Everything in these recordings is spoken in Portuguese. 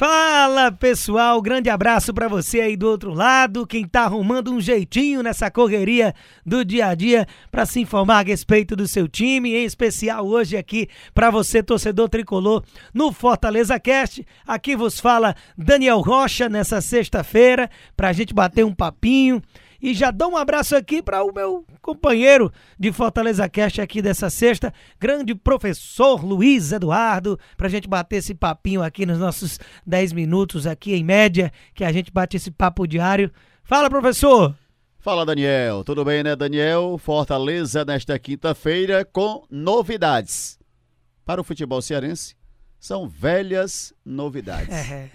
Fala pessoal, grande abraço para você aí do outro lado, quem tá arrumando um jeitinho nessa correria do dia a dia para se informar a respeito do seu time, em especial hoje aqui para você torcedor tricolor no Fortaleza Cast. Aqui vos fala Daniel Rocha nessa sexta-feira pra gente bater um papinho. E já dou um abraço aqui para o meu companheiro de Fortaleza Cast aqui dessa sexta, grande professor Luiz Eduardo, para a gente bater esse papinho aqui nos nossos 10 minutos aqui em média, que a gente bate esse papo diário. Fala, professor! Fala, Daniel. Tudo bem, né, Daniel? Fortaleza nesta quinta-feira com novidades. Para o futebol cearense, são velhas novidades. É.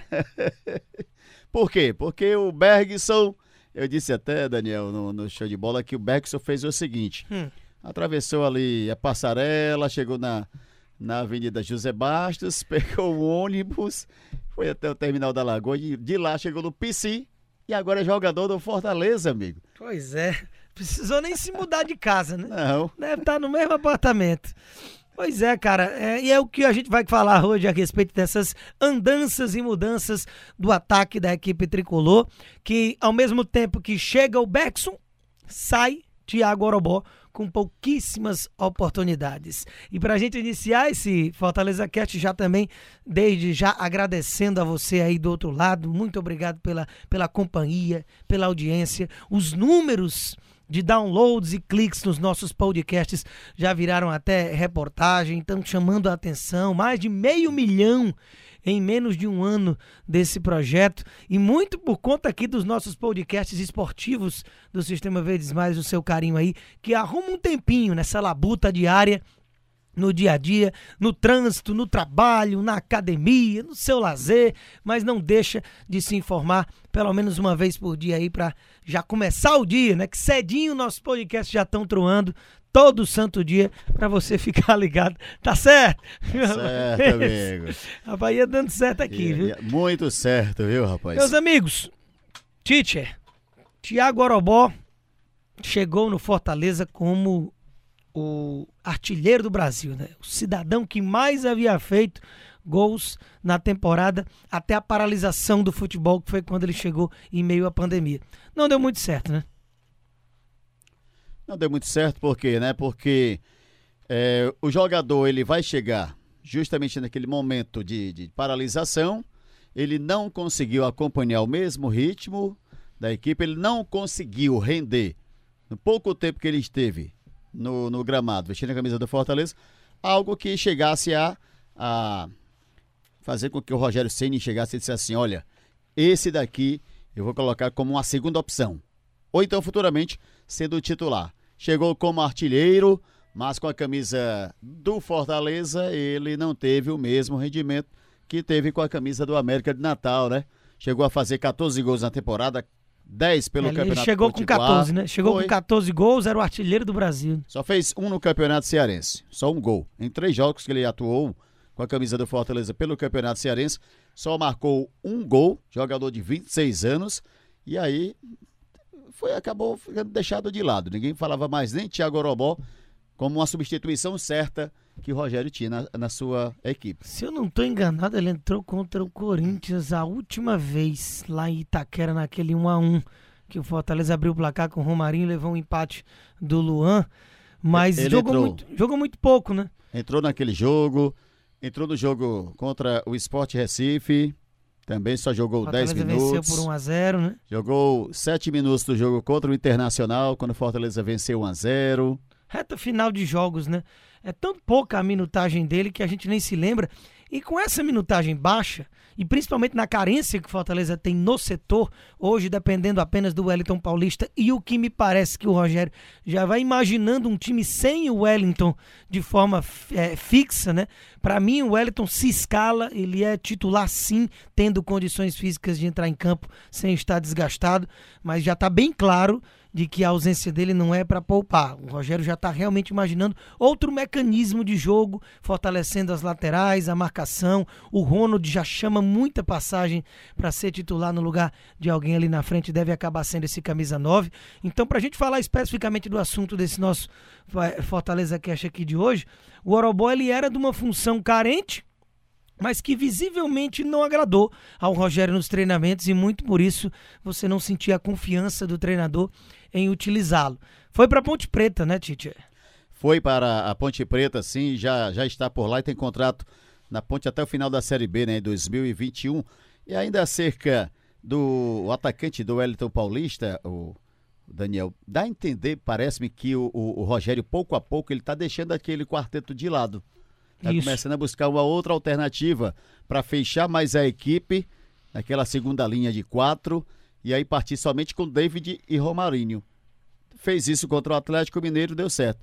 Por quê? Porque o Bergson eu disse até, Daniel, no, no show de bola, que o Bergson fez o seguinte: hum. atravessou ali a passarela, chegou na, na Avenida José Bastos, pegou o ônibus, foi até o terminal da Lagoa, e de lá chegou no PC e agora é jogador do Fortaleza, amigo. Pois é. Precisou nem se mudar de casa, né? Não. Deve estar no mesmo apartamento. Pois é, cara, é, e é o que a gente vai falar hoje a respeito dessas andanças e mudanças do ataque da equipe tricolor, que ao mesmo tempo que chega o Beckson, sai Thiago Orobó com pouquíssimas oportunidades. E para a gente iniciar esse Fortaleza Cast, já também, desde já agradecendo a você aí do outro lado, muito obrigado pela, pela companhia, pela audiência, os números de downloads e cliques nos nossos podcasts já viraram até reportagem, estão chamando a atenção. Mais de meio milhão em menos de um ano desse projeto e muito por conta aqui dos nossos podcasts esportivos do Sistema Verdes Mais, o seu carinho aí, que arruma um tempinho nessa labuta diária no dia a dia, no trânsito, no trabalho, na academia, no seu lazer, mas não deixa de se informar pelo menos uma vez por dia aí para já começar o dia, né? Que cedinho nossos podcasts já estão troando todo santo dia para você ficar ligado. Tá certo? Tá certo, amigo. A Bahia dando certo aqui, viu? Muito certo, viu, rapaz? Meus amigos, teacher, Tiago Orobó chegou no Fortaleza como o artilheiro do Brasil, né? O cidadão que mais havia feito gols na temporada até a paralisação do futebol, que foi quando ele chegou em meio à pandemia. Não deu muito certo, né? Não deu muito certo, por quê, né? Porque é, o jogador ele vai chegar justamente naquele momento de, de paralisação, ele não conseguiu acompanhar o mesmo ritmo da equipe, ele não conseguiu render no pouco tempo que ele esteve no, no gramado, vestindo a camisa do Fortaleza, algo que chegasse a, a fazer com que o Rogério Ceni chegasse e dissesse assim: olha, esse daqui eu vou colocar como uma segunda opção. Ou então, futuramente, sendo titular. Chegou como artilheiro, mas com a camisa do Fortaleza, ele não teve o mesmo rendimento que teve com a camisa do América de Natal, né? Chegou a fazer 14 gols na temporada, 10 pelo ele Campeonato chegou com 14, né? Chegou Foi. com 14 gols, era o artilheiro do Brasil. Só fez um no Campeonato Cearense, só um gol. Em três jogos que ele atuou com a camisa do Fortaleza pelo Campeonato Cearense, só marcou um gol, jogador de 26 anos, e aí foi acabou ficando deixado de lado. Ninguém falava mais nem Thiago Orobó como uma substituição certa que o Rogério tinha na, na sua equipe. Se eu não estou enganado, ele entrou contra o Corinthians a última vez lá em Itaquera, naquele 1 a 1 que o Fortaleza abriu o placar com o Romarinho, levou um empate do Luan, mas ele jogou muito, jogou muito pouco, né? Entrou naquele jogo, entrou no jogo contra o Sport Recife, também só jogou 10 minutos. venceu por 1 a 0, né? Jogou 7 minutos do jogo contra o Internacional, quando o Fortaleza venceu 1 a 0. Reta final de jogos, né? É tão pouca a minutagem dele que a gente nem se lembra. E com essa minutagem baixa, e principalmente na carência que o Fortaleza tem no setor, hoje dependendo apenas do Wellington Paulista, e o que me parece que o Rogério já vai imaginando um time sem o Wellington de forma é, fixa, né? Para mim, o Wellington se escala, ele é titular sim, tendo condições físicas de entrar em campo sem estar desgastado, mas já está bem claro de que a ausência dele não é para poupar. O Rogério já está realmente imaginando outro mecanismo de jogo, fortalecendo as laterais, a marcação. O Ronald já chama muita passagem para ser titular no lugar de alguém ali na frente, deve acabar sendo esse camisa 9. Então, para a gente falar especificamente do assunto desse nosso Fortaleza Cash aqui de hoje, o Orobó ele era de uma função carente mas que visivelmente não agradou ao Rogério nos treinamentos e muito por isso você não sentia a confiança do treinador em utilizá-lo. Foi para Ponte Preta, né, Tite? Foi para a Ponte Preta, sim, já, já está por lá e tem contrato na Ponte até o final da Série B, né, em 2021. E ainda acerca do atacante do Wellington Paulista, o Daniel, dá a entender, parece-me que o, o, o Rogério, pouco a pouco, ele está deixando aquele quarteto de lado Está começando a buscar uma outra alternativa para fechar mais a equipe naquela segunda linha de quatro e aí partir somente com David e Romarinho. Fez isso contra o Atlético Mineiro, deu certo.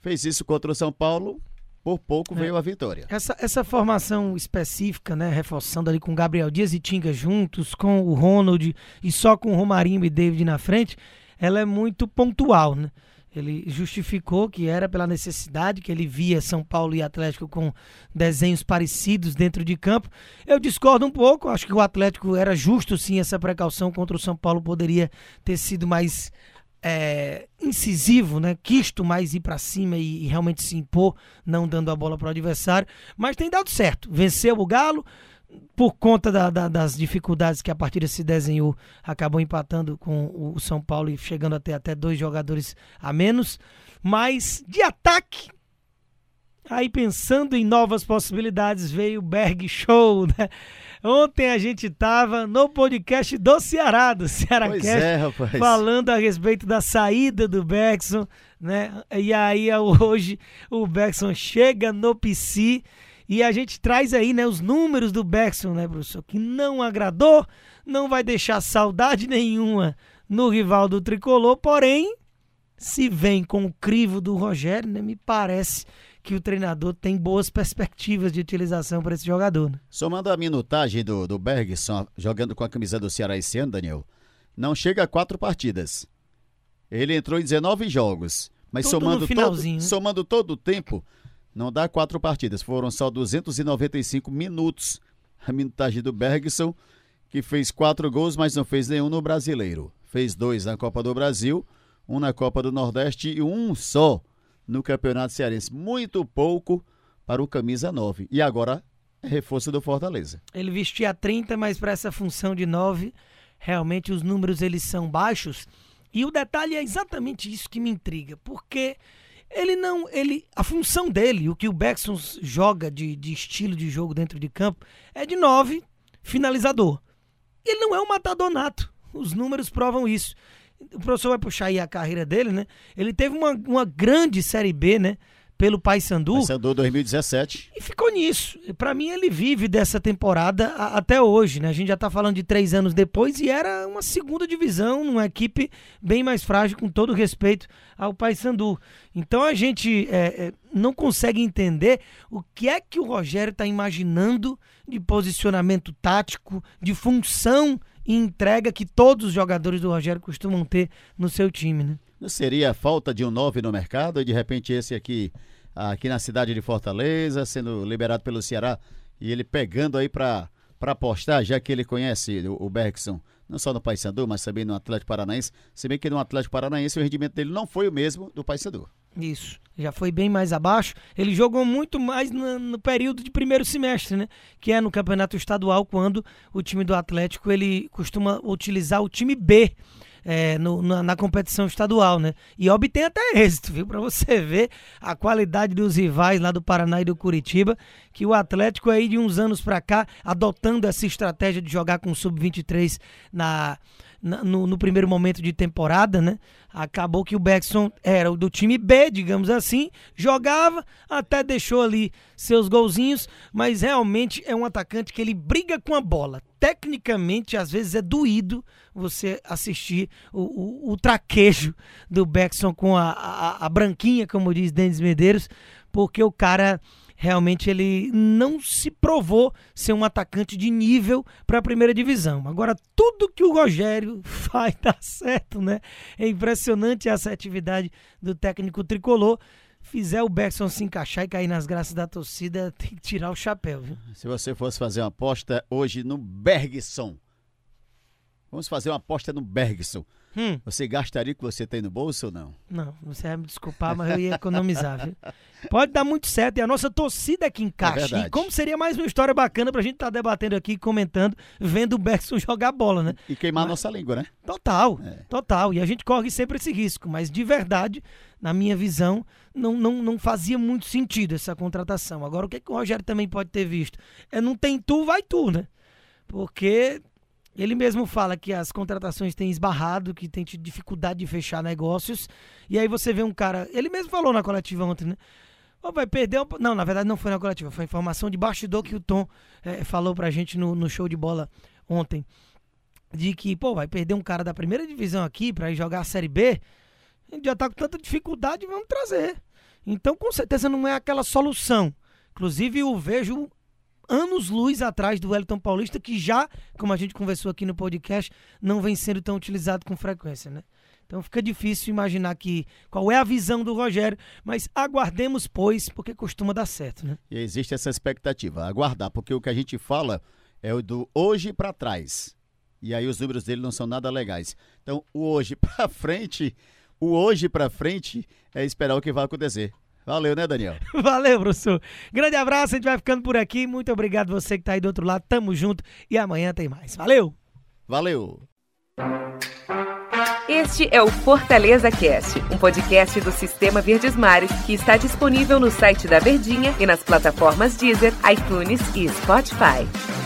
Fez isso contra o São Paulo, por pouco é. veio a vitória. Essa, essa formação específica, né, reforçando ali com Gabriel Dias e Tinga juntos, com o Ronald e só com o Romarinho e David na frente, ela é muito pontual, né? Ele justificou que era pela necessidade que ele via São Paulo e Atlético com desenhos parecidos dentro de campo. Eu discordo um pouco, acho que o Atlético era justo sim essa precaução contra o São Paulo poderia ter sido mais é, incisivo, né? Quisto mais ir para cima e, e, realmente se impor, não dando a bola para o adversário, mas tem dado certo. Venceu o Galo, por conta da, da, das dificuldades que a partida se desenhou, acabou empatando com o São Paulo e chegando até, até dois jogadores a menos. Mas de ataque, aí pensando em novas possibilidades, veio o Berg Show, né? Ontem a gente estava no podcast do Ceará, do Ceará pois é, falando a respeito da saída do Bergson, né? E aí hoje o Bergson chega no PC e a gente traz aí, né, os números do Beckson, né, professor? Que não agradou, não vai deixar saudade nenhuma no rival do tricolor, porém, se vem com o crivo do Rogério, né, me parece que o treinador tem boas perspectivas de utilização para esse jogador. Né? Somando a minutagem do, do Bergson jogando com a camisa do Ceará esse ano, Daniel, não chega a quatro partidas. Ele entrou em 19 jogos, mas somando todo, né? somando todo o tempo, não dá quatro partidas, foram só 295 minutos. A minutagem do Bergson, que fez quatro gols, mas não fez nenhum no brasileiro. Fez dois na Copa do Brasil, um na Copa do Nordeste e um só no Campeonato Cearense. Muito pouco para o camisa 9. E agora reforço do Fortaleza. Ele vestia 30, mas para essa função de 9, realmente os números eles são baixos. E o detalhe é exatamente isso que me intriga, porque ele não. ele A função dele, o que o Beckson joga de, de estilo de jogo dentro de campo, é de nove finalizador. Ele não é um matador nato. Os números provam isso. O professor vai puxar aí a carreira dele, né? Ele teve uma, uma grande Série B, né? Pelo Paysandu. Paysandu 2017. E ficou nisso. Para mim, ele vive dessa temporada a, até hoje, né? A gente já tá falando de três anos depois e era uma segunda divisão, uma equipe bem mais frágil, com todo respeito ao Paysandu. Então a gente é, é, não consegue entender o que é que o Rogério está imaginando de posicionamento tático, de função e entrega que todos os jogadores do Rogério costumam ter no seu time, né? Seria falta de um 9 no mercado e de repente esse aqui aqui na cidade de Fortaleza, sendo liberado pelo Ceará e ele pegando aí para para apostar, já que ele conhece o, o Bergson, não só no Paysandu, mas também no Atlético Paranaense, se bem que no Atlético Paranaense o rendimento dele não foi o mesmo do Paysandu. Isso, já foi bem mais abaixo. Ele jogou muito mais no, no, período de primeiro semestre, né? Que é no campeonato estadual, quando o time do Atlético ele costuma utilizar o time B é, no, na, na, competição estadual, né? E obtém até êxito, viu? Para você ver a qualidade dos rivais lá do Paraná e do Curitiba, que o Atlético aí de uns anos para cá, adotando essa estratégia de jogar com o Sub-23 na no, no, primeiro momento de temporada, né? Acabou que o Beckson era o do time B, digamos assim, jogava, até deixou ali seus golzinhos, mas realmente é um atacante que ele briga com a bola. Tecnicamente, às vezes é doído você assistir o, o, o traquejo do Beckson com a, a, a branquinha, como diz Denis Medeiros, porque o cara realmente ele não se provou ser um atacante de nível para a primeira divisão. Agora, tudo que o Rogério faz dá certo, né? É impressionante a assertividade do técnico tricolor. Fizer o Bergson se encaixar e cair nas graças da torcida, tem que tirar o chapéu, viu? Se você fosse fazer uma aposta hoje no Bergson, vamos fazer uma aposta no Bergson. Hum. Você gastaria o que você tem no bolso ou não? Não, você vai me desculpar, mas eu ia economizar, viu? Pode dar muito certo. E a nossa torcida que encaixa. É e como seria mais uma história bacana pra gente estar tá debatendo aqui, comentando, vendo o Bergson jogar bola, né? E queimar mas, nossa língua, né? Total, é. total. E a gente corre sempre esse risco. Mas de verdade, na minha visão, não, não, não fazia muito sentido essa contratação. Agora, o que, que o Rogério também pode ter visto? É não tem tu, vai tu, né? Porque ele mesmo fala que as contratações têm esbarrado, que tem tido dificuldade de fechar negócios. E aí você vê um cara. Ele mesmo falou na coletiva ontem, né? Oh, vai perder. Um... Não, na verdade não foi na coletiva, foi informação de bastidor que o Tom é, falou pra gente no, no show de bola ontem. De que, pô, vai perder um cara da primeira divisão aqui pra ir jogar a Série B. A gente já tá com tanta dificuldade, vamos trazer. Então, com certeza não é aquela solução. Inclusive, eu vejo anos-luz atrás do Wellington Paulista, que já, como a gente conversou aqui no podcast, não vem sendo tão utilizado com frequência, né? Então fica difícil imaginar que qual é a visão do Rogério, mas aguardemos, pois, porque costuma dar certo, né? E existe essa expectativa, aguardar, porque o que a gente fala é o do hoje para trás. E aí os números dele não são nada legais. Então, o hoje para frente, o hoje para frente é esperar o que vai acontecer. Valeu, né, Daniel? Valeu, professor. Grande abraço, a gente vai ficando por aqui. Muito obrigado você que tá aí do outro lado. Tamo junto e amanhã tem mais. Valeu! Valeu! Este é o Fortaleza Cast, um podcast do Sistema Verdes Mares que está disponível no site da Verdinha e nas plataformas Deezer, iTunes e Spotify.